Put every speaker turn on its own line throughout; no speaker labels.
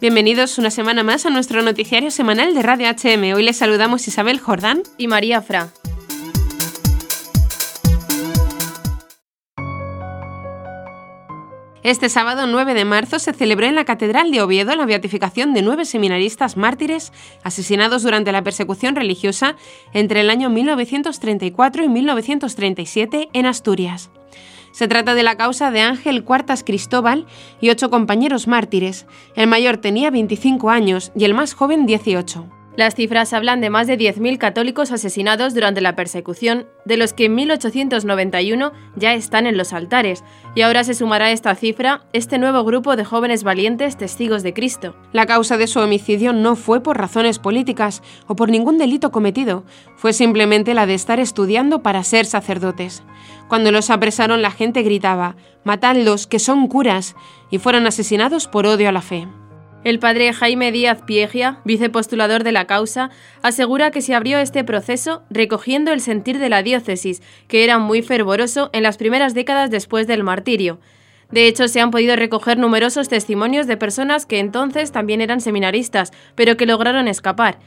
Bienvenidos una semana más a nuestro noticiario semanal de Radio HM. Hoy les saludamos Isabel Jordán
y María Fra.
Este sábado 9 de marzo se celebró en la Catedral de Oviedo la beatificación de nueve seminaristas mártires asesinados durante la persecución religiosa entre el año 1934 y 1937 en Asturias. Se trata de la causa de Ángel Cuartas Cristóbal y ocho compañeros mártires. El mayor tenía 25 años y el más joven 18.
Las cifras hablan de más de 10.000 católicos asesinados durante la persecución, de los que en 1891 ya están en los altares, y ahora se sumará a esta cifra este nuevo grupo de jóvenes valientes testigos de Cristo.
La causa de su homicidio no fue por razones políticas o por ningún delito cometido, fue simplemente la de estar estudiando para ser sacerdotes. Cuando los apresaron la gente gritaba, Matadlos, que son curas, y fueron asesinados por odio a la fe.
El padre Jaime Díaz Piegia, vicepostulador de la causa, asegura que se abrió este proceso recogiendo el sentir de la diócesis, que era muy fervoroso en las primeras décadas después del martirio. De hecho, se han podido recoger numerosos testimonios de personas que entonces también eran seminaristas, pero que lograron escapar.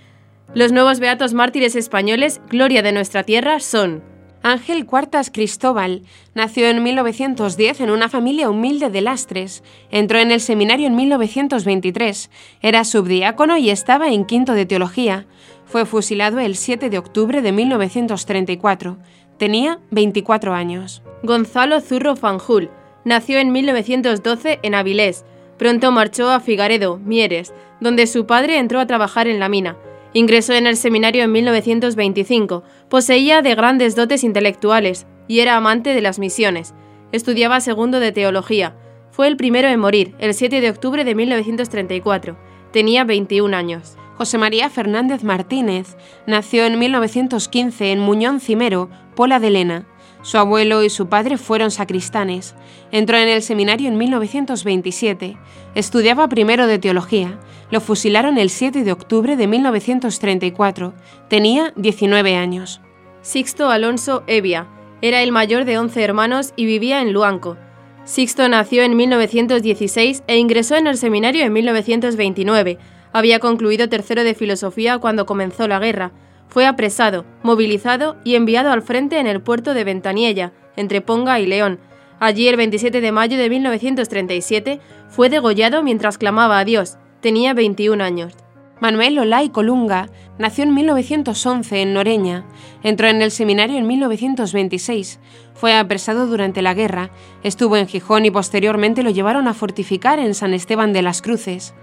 Los nuevos beatos mártires españoles, gloria de nuestra tierra, son
Ángel Cuartas Cristóbal nació en 1910 en una familia humilde de Lastres. Entró en el seminario en 1923. Era subdiácono y estaba en quinto de teología. Fue fusilado el 7 de octubre de 1934. Tenía 24 años.
Gonzalo Zurro Fanjul nació en 1912 en Avilés. Pronto marchó a Figaredo, Mieres, donde su padre entró a trabajar en la mina. Ingresó en el seminario en 1925, poseía de grandes dotes intelectuales y era amante de las misiones. Estudiaba segundo de teología. Fue el primero en morir, el 7 de octubre de 1934. Tenía 21 años.
José María Fernández Martínez nació en 1915 en Muñón Cimero, Pola de Lena. Su abuelo y su padre fueron sacristanes. Entró en el seminario en 1927. Estudiaba primero de teología. Lo fusilaron el 7 de octubre de 1934. Tenía 19 años.
Sixto Alonso Evia. Era el mayor de 11 hermanos y vivía en Luanco. Sixto nació en 1916 e ingresó en el seminario en 1929. Había concluido tercero de filosofía cuando comenzó la guerra. Fue apresado, movilizado y enviado al frente en el puerto de Ventaniella, entre Ponga y León. Allí, el 27 de mayo de 1937, fue degollado mientras clamaba a Dios. Tenía 21 años.
Manuel Olay Colunga nació en 1911 en Noreña. Entró en el seminario en 1926. Fue apresado durante la guerra. Estuvo en Gijón y posteriormente lo llevaron a fortificar en San Esteban de las Cruces.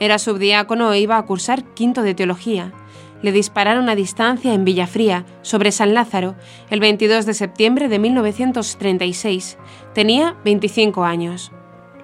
Era subdiácono e iba a cursar quinto de teología le dispararon a distancia en Villafría, sobre San Lázaro, el 22 de septiembre de 1936. Tenía 25 años.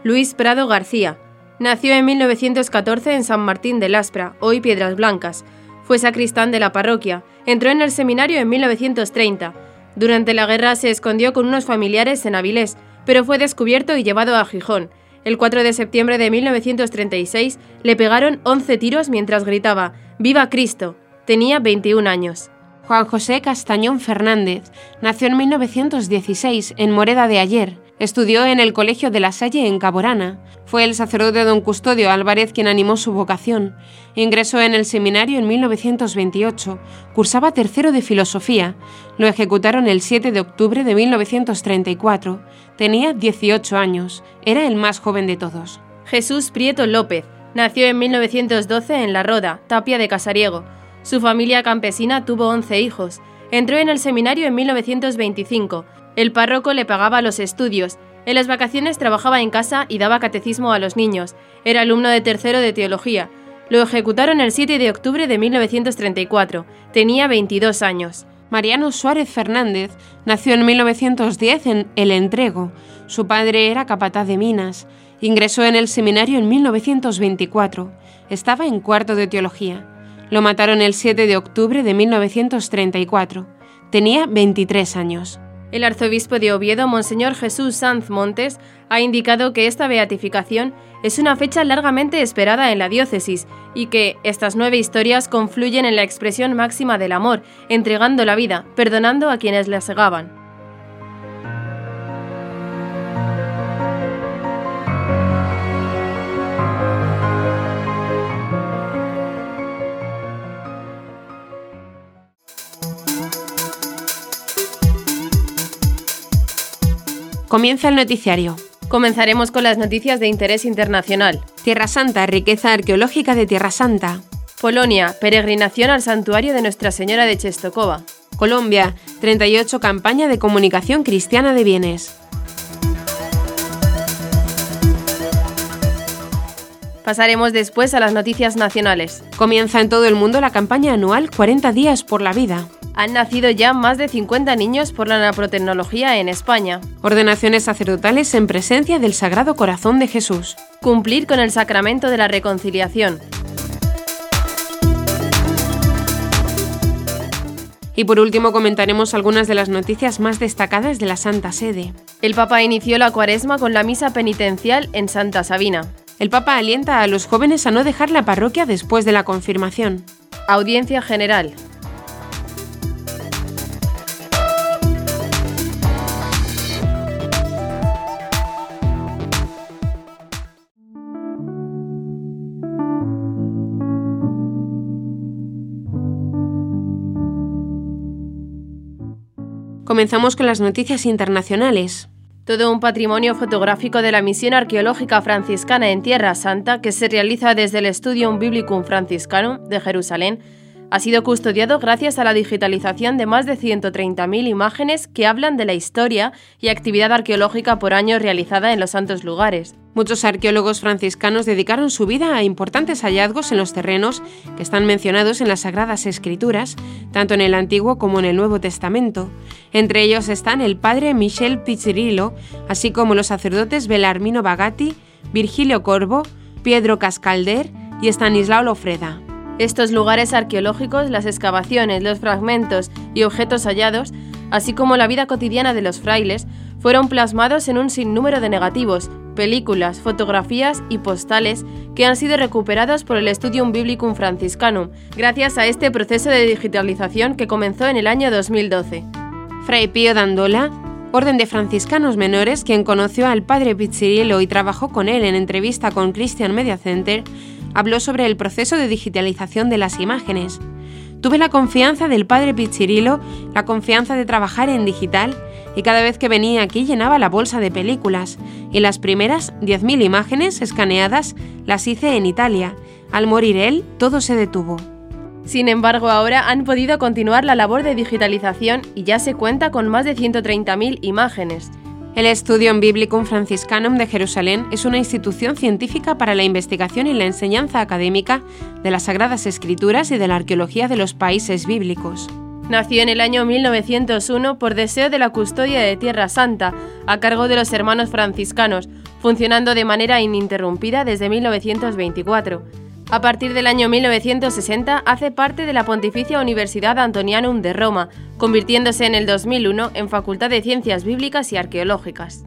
Luis Prado García. Nació en 1914 en San Martín de Laspra, hoy Piedras Blancas. Fue sacristán de la parroquia. Entró en el seminario en 1930. Durante la guerra se escondió con unos familiares en Avilés, pero fue descubierto y llevado a Gijón. El 4 de septiembre de 1936 le pegaron 11 tiros mientras gritaba ¡Viva Cristo! Tenía 21 años.
Juan José Castañón Fernández nació en 1916 en Moreda de Ayer. Estudió en el Colegio de la Salle en Caborana. Fue el sacerdote don Custodio Álvarez quien animó su vocación. Ingresó en el seminario en 1928. Cursaba tercero de filosofía. Lo ejecutaron el 7 de octubre de 1934. Tenía 18 años. Era el más joven de todos.
Jesús Prieto López. Nació en 1912 en La Roda, Tapia de Casariego. Su familia campesina tuvo 11 hijos. Entró en el seminario en 1925. El párroco le pagaba los estudios. En las vacaciones trabajaba en casa y daba catecismo a los niños. Era alumno de tercero de teología. Lo ejecutaron el 7 de octubre de 1934. Tenía 22 años.
Mariano Suárez Fernández nació en 1910 en El Entrego. Su padre era capataz de minas. Ingresó en el seminario en 1924. Estaba en cuarto de teología. Lo mataron el 7 de octubre de 1934. Tenía 23 años.
El arzobispo de Oviedo, Monseñor Jesús Sanz Montes, ha indicado que esta beatificación es una fecha largamente esperada en la diócesis y que estas nueve historias confluyen en la expresión máxima del amor, entregando la vida, perdonando a quienes la segaban.
Comienza el noticiario.
Comenzaremos con las noticias de interés internacional.
Tierra Santa, riqueza arqueológica de Tierra Santa.
Polonia, peregrinación al santuario de Nuestra Señora de Chestokova.
Colombia, 38 campaña de comunicación cristiana de bienes.
Pasaremos después a las noticias nacionales.
Comienza en todo el mundo la campaña anual 40 días por la vida.
Han nacido ya más de 50 niños por la naprotecnología en España.
Ordenaciones sacerdotales en presencia del Sagrado Corazón de Jesús.
Cumplir con el sacramento de la reconciliación.
Y por último comentaremos algunas de las noticias más destacadas de la Santa Sede.
El Papa inició la cuaresma con la misa penitencial en Santa Sabina.
El Papa alienta a los jóvenes a no dejar la parroquia después de la confirmación.
Audiencia General.
Comenzamos con las noticias internacionales.
Todo un patrimonio fotográfico de la misión arqueológica franciscana en Tierra Santa, que se realiza desde el Studium Biblicum Franciscanum de Jerusalén, ha sido custodiado gracias a la digitalización de más de 130.000 imágenes que hablan de la historia y actividad arqueológica por año realizada en los santos lugares.
Muchos arqueólogos franciscanos dedicaron su vida a importantes hallazgos en los terrenos que están mencionados en las Sagradas Escrituras, tanto en el Antiguo como en el Nuevo Testamento. Entre ellos están el padre Michel Pizzirillo, así como los sacerdotes Belarmino Bagatti, Virgilio Corvo, Pietro Cascalder y Stanislao Lofreda.
Estos lugares arqueológicos, las excavaciones, los fragmentos y objetos hallados, así como la vida cotidiana de los frailes, fueron plasmados en un sinnúmero de negativos, películas, fotografías y postales que han sido recuperados por el Studium Biblicum Franciscanum, gracias a este proceso de digitalización que comenzó en el año 2012.
Fray Pío Dandola, orden de franciscanos menores, quien conoció al padre Pizziriello y trabajó con él en entrevista con Christian Media Center, habló sobre el proceso de digitalización de las imágenes. Tuve la confianza del padre Pizzirilo, la confianza de trabajar en digital, y cada vez que venía aquí llenaba la bolsa de películas, y las primeras 10.000 imágenes escaneadas las hice en Italia. Al morir él, todo se detuvo.
Sin embargo, ahora han podido continuar la labor de digitalización y ya se cuenta con más de 130.000 imágenes.
El Studium Biblicum Franciscanum de Jerusalén es una institución científica para la investigación y la enseñanza académica de las Sagradas Escrituras y de la arqueología de los países bíblicos.
Nació en el año 1901 por deseo de la custodia de Tierra Santa, a cargo de los hermanos franciscanos, funcionando de manera ininterrumpida desde 1924. A partir del año 1960 hace parte de la Pontificia Universidad Antonianum de Roma, convirtiéndose en el 2001 en Facultad de Ciencias Bíblicas y Arqueológicas.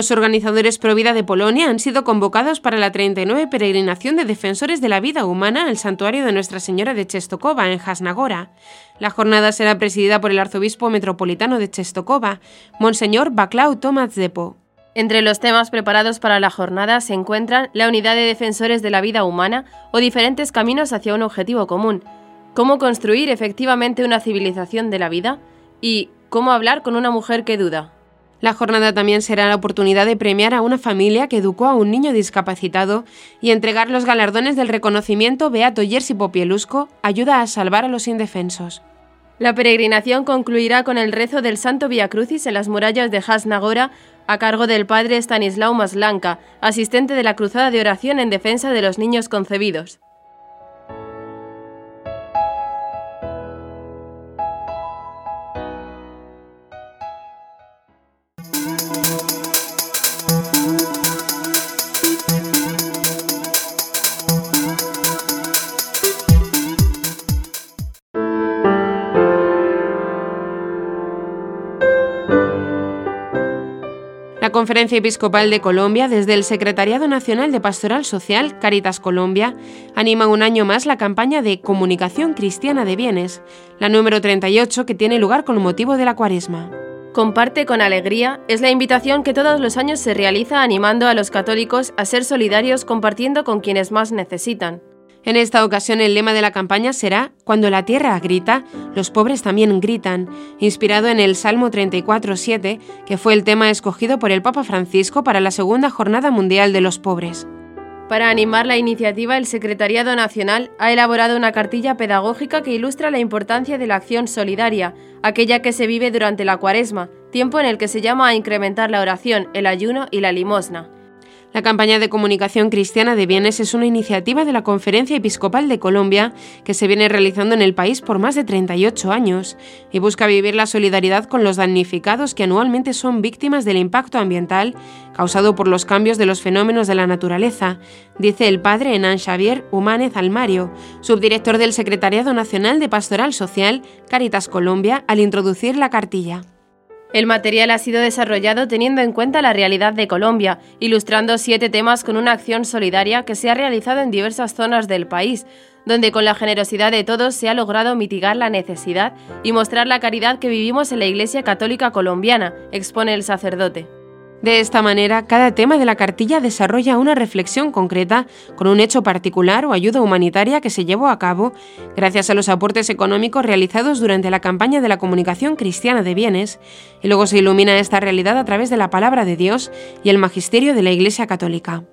Los organizadores Pro Vida de Polonia han sido convocados para la 39 peregrinación de defensores de la vida humana al santuario de Nuestra Señora de Chestokova, en Jasnagora. La jornada será presidida por el arzobispo metropolitano de Chestokova, Monseñor Baclau Tomasz Depo.
Entre los temas preparados para la jornada se encuentran la unidad de defensores de la vida humana o diferentes caminos hacia un objetivo común, cómo construir efectivamente una civilización de la vida y cómo hablar con una mujer que duda.
La jornada también será la oportunidad de premiar a una familia que educó a un niño discapacitado y entregar los galardones del reconocimiento Beato Jerzy Popielusco, ayuda a salvar a los indefensos.
La peregrinación concluirá con el rezo del Santo Via Crucis en las murallas de Hasnagora a cargo del padre Stanislao Maslanka, asistente de la Cruzada de Oración en defensa de los niños concebidos.
Conferencia Episcopal de Colombia, desde el Secretariado Nacional de Pastoral Social, Caritas Colombia, anima un año más la campaña de Comunicación Cristiana de Bienes, la número 38 que tiene lugar con motivo de la Cuaresma.
Comparte con alegría es la invitación que todos los años se realiza animando a los católicos a ser solidarios compartiendo con quienes más necesitan.
En esta ocasión el lema de la campaña será Cuando la tierra grita, los pobres también gritan, inspirado en el Salmo 34.7, que fue el tema escogido por el Papa Francisco para la Segunda Jornada Mundial de los Pobres.
Para animar la iniciativa, el Secretariado Nacional ha elaborado una cartilla pedagógica que ilustra la importancia de la acción solidaria, aquella que se vive durante la cuaresma, tiempo en el que se llama a incrementar la oración, el ayuno y la limosna.
La campaña de comunicación cristiana de bienes es una iniciativa de la Conferencia Episcopal de Colombia que se viene realizando en el país por más de 38 años y busca vivir la solidaridad con los damnificados que anualmente son víctimas del impacto ambiental causado por los cambios de los fenómenos de la naturaleza, dice el padre Enan Xavier Humánez Almario, subdirector del Secretariado Nacional de Pastoral Social Caritas Colombia, al introducir la cartilla.
El material ha sido desarrollado teniendo en cuenta la realidad de Colombia, ilustrando siete temas con una acción solidaria que se ha realizado en diversas zonas del país, donde con la generosidad de todos se ha logrado mitigar la necesidad y mostrar la caridad que vivimos en la Iglesia Católica Colombiana, expone el sacerdote.
De esta manera, cada tema de la cartilla desarrolla una reflexión concreta con un hecho particular o ayuda humanitaria que se llevó a cabo gracias a los aportes económicos realizados durante la campaña de la comunicación cristiana de bienes, y luego se ilumina esta realidad a través de la palabra de Dios y el magisterio de la Iglesia Católica.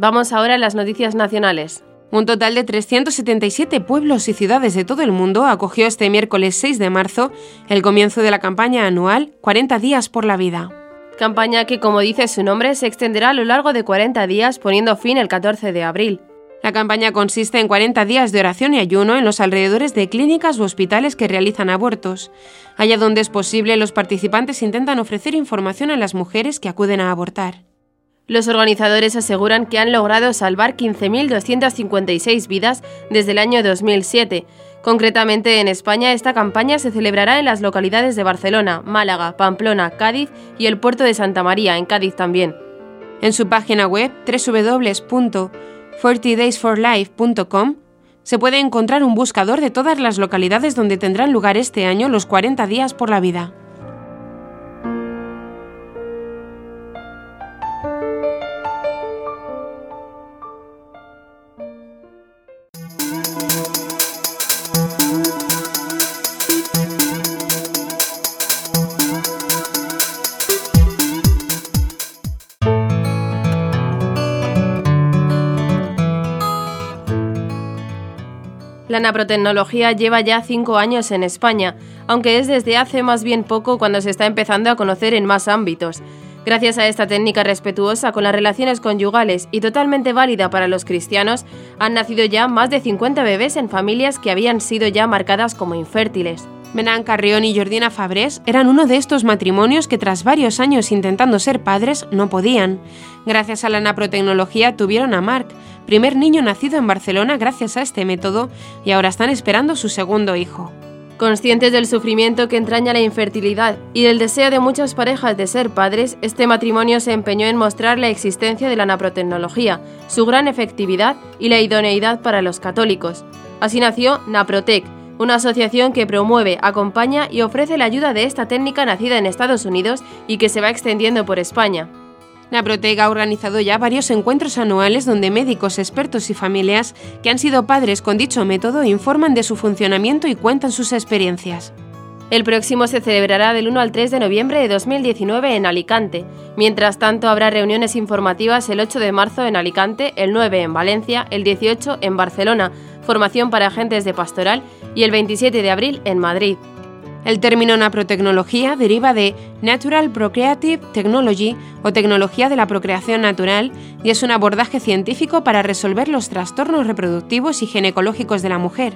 Vamos ahora a las noticias nacionales.
Un total de 377 pueblos y ciudades de todo el mundo acogió este miércoles 6 de marzo el comienzo de la campaña anual 40 días por la vida.
Campaña que, como dice su nombre, se extenderá a lo largo de 40 días poniendo fin el 14 de abril.
La campaña consiste en 40 días de oración y ayuno en los alrededores de clínicas u hospitales que realizan abortos. Allá donde es posible, los participantes intentan ofrecer información a las mujeres que acuden a abortar.
Los organizadores aseguran que han logrado salvar 15.256 vidas desde el año 2007. Concretamente en España, esta campaña se celebrará en las localidades de Barcelona, Málaga, Pamplona, Cádiz y el puerto de Santa María, en Cádiz también.
En su página web www.40daysforlife.com se puede encontrar un buscador de todas las localidades donde tendrán lugar este año los 40 días por la vida.
La naprotecnología lleva ya cinco años en España, aunque es desde hace más bien poco cuando se está empezando a conocer en más ámbitos. Gracias a esta técnica respetuosa con las relaciones conyugales y totalmente válida para los cristianos, han nacido ya más de 50 bebés en familias que habían sido ya marcadas como infértiles.
Menan Carrión y Jordina Fabrés eran uno de estos matrimonios que tras varios años intentando ser padres no podían. Gracias a la naprotecnología tuvieron a Marc, primer niño nacido en Barcelona gracias a este método, y ahora están esperando su segundo hijo.
Conscientes del sufrimiento que entraña la infertilidad y del deseo de muchas parejas de ser padres, este matrimonio se empeñó en mostrar la existencia de la naprotecnología, su gran efectividad y la idoneidad para los católicos. Así nació Naprotec, una asociación que promueve, acompaña y ofrece la ayuda de esta técnica nacida en Estados Unidos y que se va extendiendo por España.
Naprotec ha organizado ya varios encuentros anuales donde médicos, expertos y familias que han sido padres con dicho método informan de su funcionamiento y cuentan sus experiencias.
El próximo se celebrará del 1 al 3 de noviembre de 2019 en Alicante. Mientras tanto, habrá reuniones informativas el 8 de marzo en Alicante, el 9 en Valencia, el 18 en Barcelona, formación para agentes de pastoral y el 27 de abril en Madrid.
El término naprotecnología deriva de Natural Procreative Technology o tecnología de la procreación natural y es un abordaje científico para resolver los trastornos reproductivos y ginecológicos de la mujer,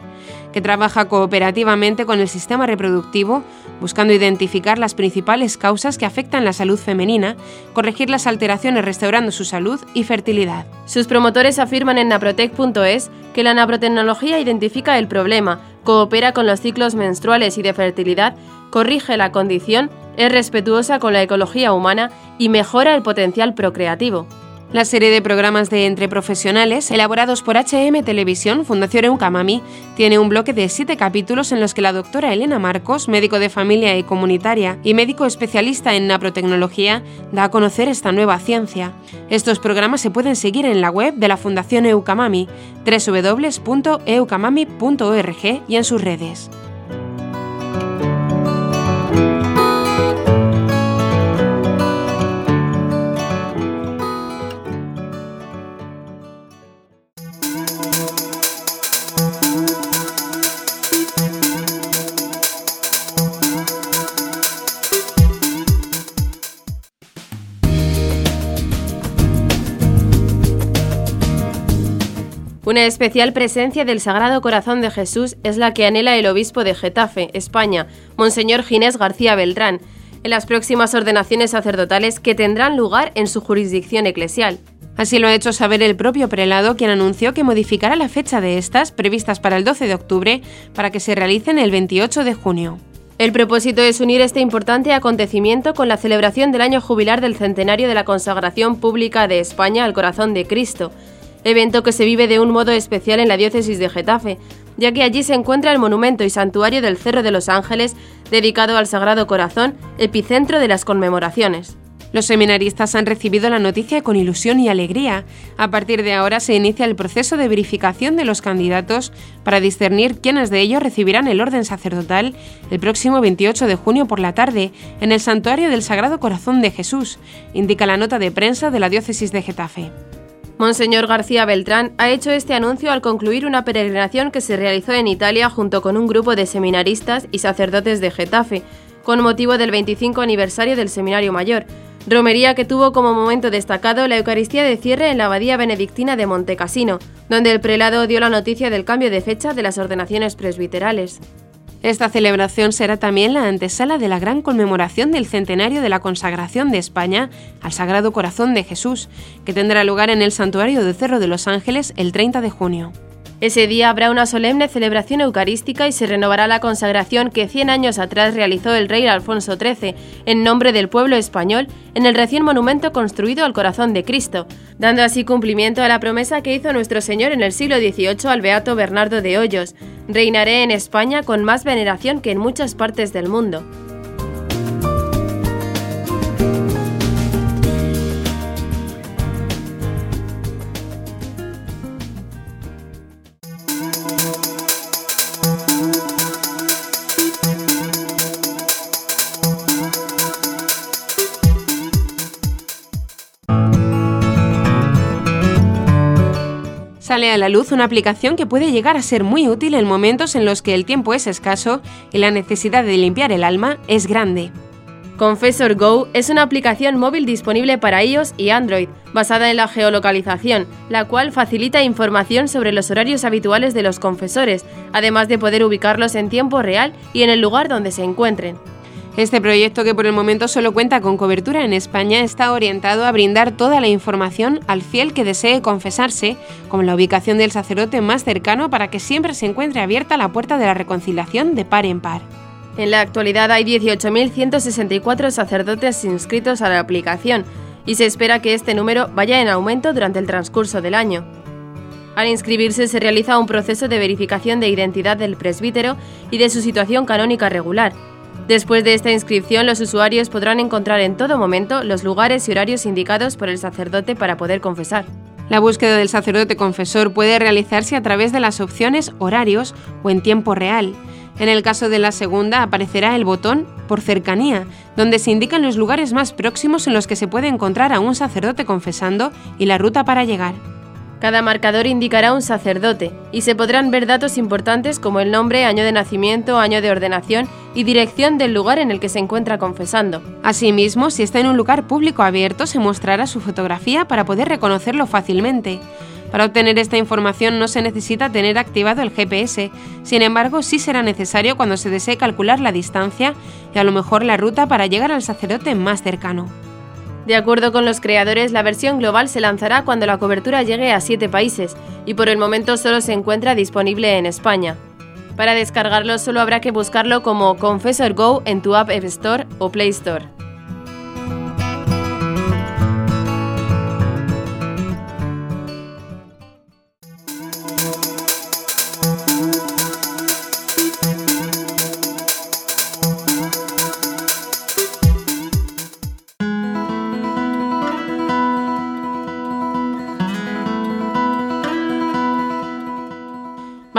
que trabaja cooperativamente con el sistema reproductivo buscando identificar las principales causas que afectan la salud femenina, corregir las alteraciones restaurando su salud y fertilidad.
Sus promotores afirman en naprotec.es que la naprotecnología identifica el problema, coopera con los ciclos menstruales y de fertilidad, corrige la condición, es respetuosa con la ecología humana y mejora el potencial procreativo.
La serie de programas de Entre Profesionales, elaborados por HM Televisión, Fundación Eucamami, tiene un bloque de siete capítulos en los que la doctora Elena Marcos, médico de familia y comunitaria y médico especialista en naprotecnología, da a conocer esta nueva ciencia. Estos programas se pueden seguir en la web de la Fundación Eucamami, www.eucamami.org y en sus redes.
Una especial presencia del Sagrado Corazón de Jesús es la que anhela el obispo de Getafe, España, Monseñor Ginés García Beltrán, en las próximas ordenaciones sacerdotales que tendrán lugar en su jurisdicción eclesial.
Así lo ha hecho saber el propio prelado, quien anunció que modificará la fecha de estas, previstas para el 12 de octubre, para que se realicen el 28 de junio.
El propósito es unir este importante acontecimiento con la celebración del año jubilar del centenario de la consagración pública de España al corazón de Cristo, evento que se vive de un modo especial en la diócesis de Getafe, ya que allí se encuentra el monumento y santuario del Cerro de los Ángeles, dedicado al Sagrado Corazón, epicentro de las conmemoraciones.
Los seminaristas han recibido la noticia con ilusión y alegría. A partir de ahora se inicia el proceso de verificación de los candidatos para discernir quiénes de ellos recibirán el orden sacerdotal el próximo 28 de junio por la tarde en el Santuario del Sagrado Corazón de Jesús, indica la nota de prensa de la diócesis de Getafe.
Monseñor García Beltrán ha hecho este anuncio al concluir una peregrinación que se realizó en Italia junto con un grupo de seminaristas y sacerdotes de Getafe, con motivo del 25 aniversario del Seminario Mayor, romería que tuvo como momento destacado la Eucaristía de cierre en la Abadía Benedictina de Montecassino, donde el prelado dio la noticia del cambio de fecha de las ordenaciones presbiterales.
Esta celebración será también la antesala de la gran conmemoración del centenario de la consagración de España al Sagrado Corazón de Jesús, que tendrá lugar en el Santuario de Cerro de los Ángeles el 30 de junio.
Ese día habrá una solemne celebración eucarística y se renovará la consagración que 100 años atrás realizó el rey Alfonso XIII en nombre del pueblo español en el recién monumento construido al corazón de Cristo, dando así cumplimiento a la promesa que hizo nuestro Señor en el siglo XVIII al beato Bernardo de Hoyos, reinaré en España con más veneración que en muchas partes del mundo.
Sale a la luz una aplicación que puede llegar a ser muy útil en momentos en los que el tiempo es escaso y la necesidad de limpiar el alma es grande.
Confessor Go es una aplicación móvil disponible para iOS y Android, basada en la geolocalización, la cual facilita información sobre los horarios habituales de los confesores, además de poder ubicarlos en tiempo real y en el lugar donde se encuentren.
Este proyecto, que por el momento solo cuenta con cobertura en España, está orientado a brindar toda la información al fiel que desee confesarse, como la ubicación del sacerdote más cercano para que siempre se encuentre abierta la puerta de la reconciliación de par en par.
En la actualidad hay 18.164 sacerdotes inscritos a la aplicación y se espera que este número vaya en aumento durante el transcurso del año. Al inscribirse se realiza un proceso de verificación de identidad del presbítero y de su situación canónica regular, Después de esta inscripción, los usuarios podrán encontrar en todo momento los lugares y horarios indicados por el sacerdote para poder confesar.
La búsqueda del sacerdote confesor puede realizarse a través de las opciones horarios o en tiempo real. En el caso de la segunda aparecerá el botón por cercanía, donde se indican los lugares más próximos en los que se puede encontrar a un sacerdote confesando y la ruta para llegar.
Cada marcador indicará un sacerdote y se podrán ver datos importantes como el nombre, año de nacimiento, año de ordenación y dirección del lugar en el que se encuentra confesando.
Asimismo, si está en un lugar público abierto, se mostrará su fotografía para poder reconocerlo fácilmente. Para obtener esta información no se necesita tener activado el GPS, sin embargo sí será necesario cuando se desee calcular la distancia y a lo mejor la ruta para llegar al sacerdote más cercano.
De acuerdo con los creadores, la versión global se lanzará cuando la cobertura llegue a 7 países y por el momento solo se encuentra disponible en España. Para descargarlo solo habrá que buscarlo como Confessor Go en tu App Store o Play Store.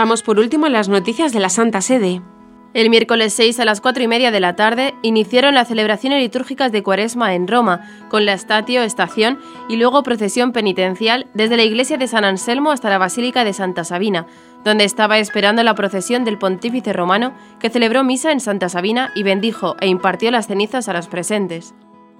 Vamos por último en las noticias de la Santa Sede.
El miércoles 6 a las 4 y media de la tarde iniciaron las celebraciones litúrgicas de Cuaresma en Roma, con la estatio, estación y luego procesión penitencial desde la iglesia de San Anselmo hasta la Basílica de Santa Sabina, donde estaba esperando la procesión del pontífice romano que celebró misa en Santa Sabina y bendijo e impartió las cenizas a los presentes.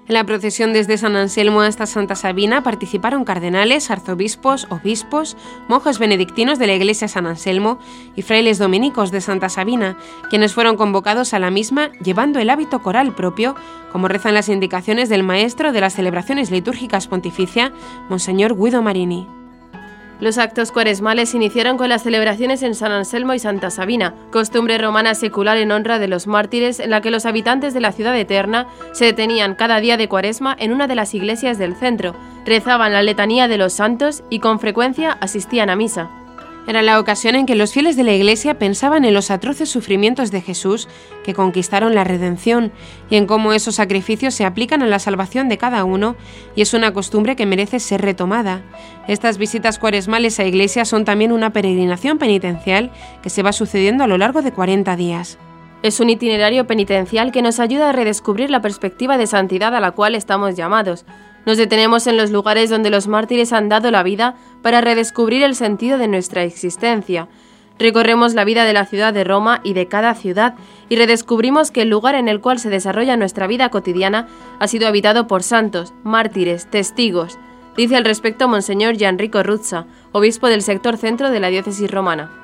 En la procesión desde San Anselmo hasta Santa Sabina participaron cardenales, arzobispos, obispos, monjes benedictinos de la iglesia San Anselmo y frailes dominicos de Santa Sabina, quienes fueron convocados a la misma llevando el hábito coral propio, como rezan las indicaciones del maestro de las celebraciones litúrgicas pontificia, Monseñor Guido Marini.
Los actos cuaresmales iniciaron con las celebraciones en San Anselmo y Santa Sabina, costumbre romana secular en honra de los mártires en la que los habitantes de la ciudad eterna se detenían cada día de cuaresma en una de las iglesias del centro, rezaban la letanía de los santos y con frecuencia asistían a misa.
Era la ocasión en que los fieles de la Iglesia pensaban en los atroces sufrimientos de Jesús que conquistaron la redención y en cómo esos sacrificios se aplican a la salvación de cada uno y es una costumbre que merece ser retomada. Estas visitas cuaresmales a iglesias son también una peregrinación penitencial que se va sucediendo a lo largo de 40 días.
Es un itinerario penitencial que nos ayuda a redescubrir la perspectiva de santidad a la cual estamos llamados, nos detenemos en los lugares donde los mártires han dado la vida para redescubrir el sentido de nuestra existencia. Recorremos la vida de la ciudad de Roma y de cada ciudad y redescubrimos que el lugar en el cual se desarrolla nuestra vida cotidiana ha sido habitado por santos, mártires, testigos, dice al respecto Monseñor Gianrico Ruzza, obispo del sector centro de la diócesis romana.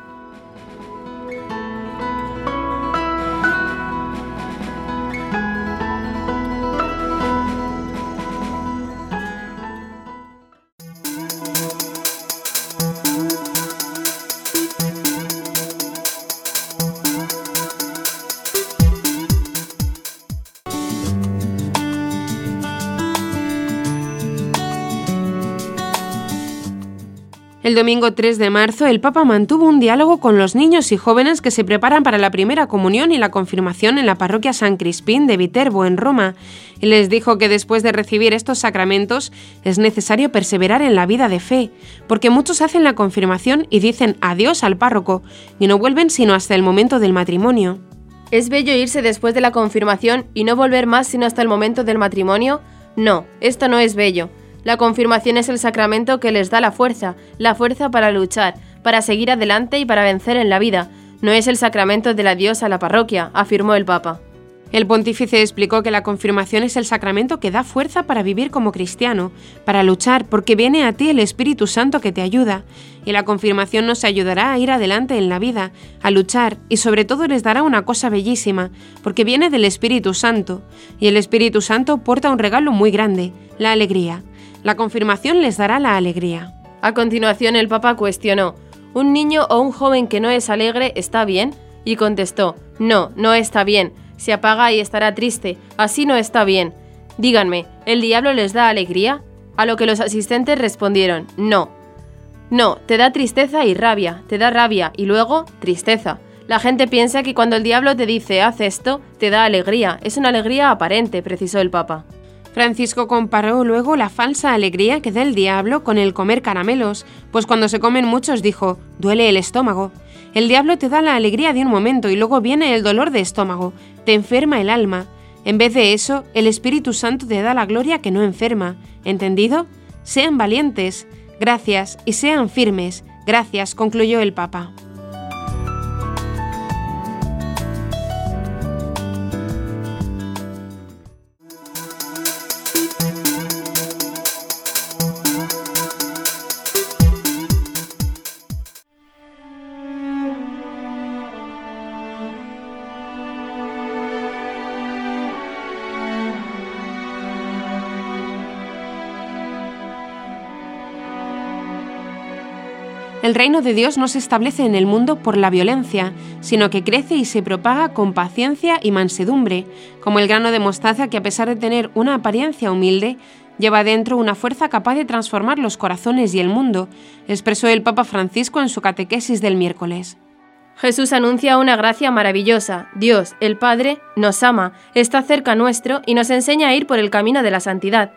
El domingo 3 de marzo, el Papa mantuvo un diálogo con los niños y jóvenes que se preparan para la primera comunión y la confirmación en la parroquia San Crispín de Viterbo, en Roma, y les dijo que después de recibir estos sacramentos es necesario perseverar en la vida de fe, porque muchos hacen la confirmación y dicen adiós al párroco, y no vuelven sino hasta el momento del matrimonio.
¿Es bello irse después de la confirmación y no volver más sino hasta el momento del matrimonio? No, esto no es bello. La confirmación es el sacramento que les da la fuerza, la fuerza para luchar, para seguir adelante y para vencer en la vida. No es el sacramento del adiós a la parroquia, afirmó el Papa.
El pontífice explicó que la confirmación es el sacramento que da fuerza para vivir como cristiano, para luchar, porque viene a ti el Espíritu Santo que te ayuda, y la confirmación nos ayudará a ir adelante en la vida, a luchar, y sobre todo les dará una cosa bellísima, porque viene del Espíritu Santo, y el Espíritu Santo porta un regalo muy grande, la alegría. La confirmación les dará la alegría.
A continuación el Papa cuestionó, ¿un niño o un joven que no es alegre está bien? Y contestó, no, no está bien, se apaga y estará triste, así no está bien. Díganme, ¿el diablo les da alegría? A lo que los asistentes respondieron, no. No, te da tristeza y rabia, te da rabia y luego tristeza. La gente piensa que cuando el diablo te dice haz esto, te da alegría, es una alegría aparente, precisó el Papa.
Francisco comparó luego la falsa alegría que da el diablo con el comer caramelos, pues cuando se comen muchos dijo, duele el estómago. El diablo te da la alegría de un momento y luego viene el dolor de estómago, te enferma el alma. En vez de eso, el Espíritu Santo te da la gloria que no enferma. ¿Entendido? Sean valientes. Gracias y sean firmes. Gracias, concluyó el Papa. El reino de Dios no se establece en el mundo por la violencia, sino que crece y se propaga con paciencia y mansedumbre, como el grano de mostaza que a pesar de tener una apariencia humilde, lleva dentro una fuerza capaz de transformar los corazones y el mundo, expresó el Papa Francisco en su catequesis del miércoles.
Jesús anuncia una gracia maravillosa. Dios, el Padre, nos ama, está cerca nuestro y nos enseña a ir por el camino de la santidad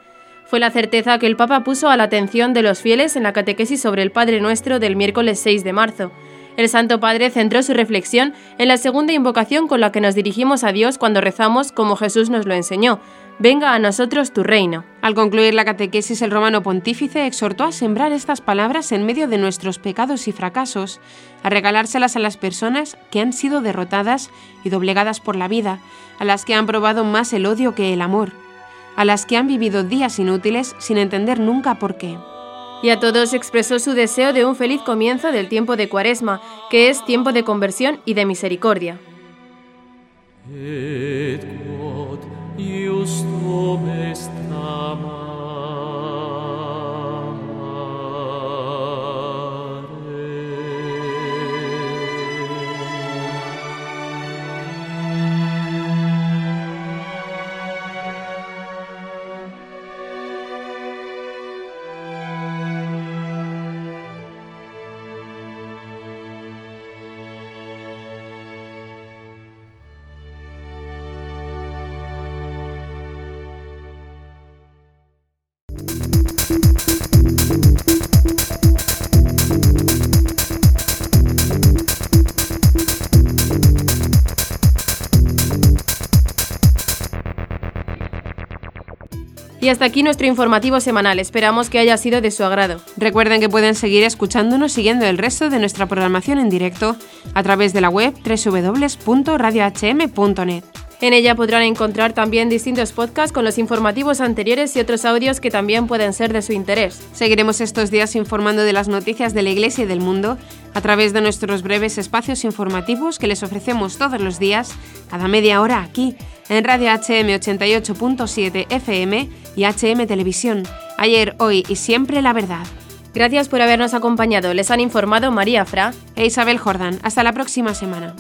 fue la certeza que el Papa puso a la atención de los fieles en la catequesis sobre el Padre Nuestro del miércoles 6 de marzo. El Santo Padre centró su reflexión en la segunda invocación con la que nos dirigimos a Dios cuando rezamos como Jesús nos lo enseñó. Venga a nosotros tu reino.
Al concluir la catequesis, el romano pontífice exhortó a sembrar estas palabras en medio de nuestros pecados y fracasos, a regalárselas a las personas que han sido derrotadas y doblegadas por la vida, a las que han probado más el odio que el amor a las que han vivido días inútiles sin entender nunca por qué.
Y a todos expresó su deseo de un feliz comienzo del tiempo de Cuaresma, que es tiempo de conversión y de misericordia. Y hasta aquí nuestro informativo semanal. Esperamos que haya sido de su agrado.
Recuerden que pueden seguir escuchándonos siguiendo el resto de nuestra programación en directo a través de la web www.radiohm.net.
En ella podrán encontrar también distintos podcasts con los informativos anteriores y otros audios que también pueden ser de su interés.
Seguiremos estos días informando de las noticias de la Iglesia y del mundo a través de nuestros breves espacios informativos que les ofrecemos todos los días, cada media hora aquí, en Radio HM 88.7 FM y HM Televisión. Ayer, hoy y siempre la verdad.
Gracias por habernos acompañado. Les han informado María Fra
e Isabel Jordán. Hasta la próxima semana.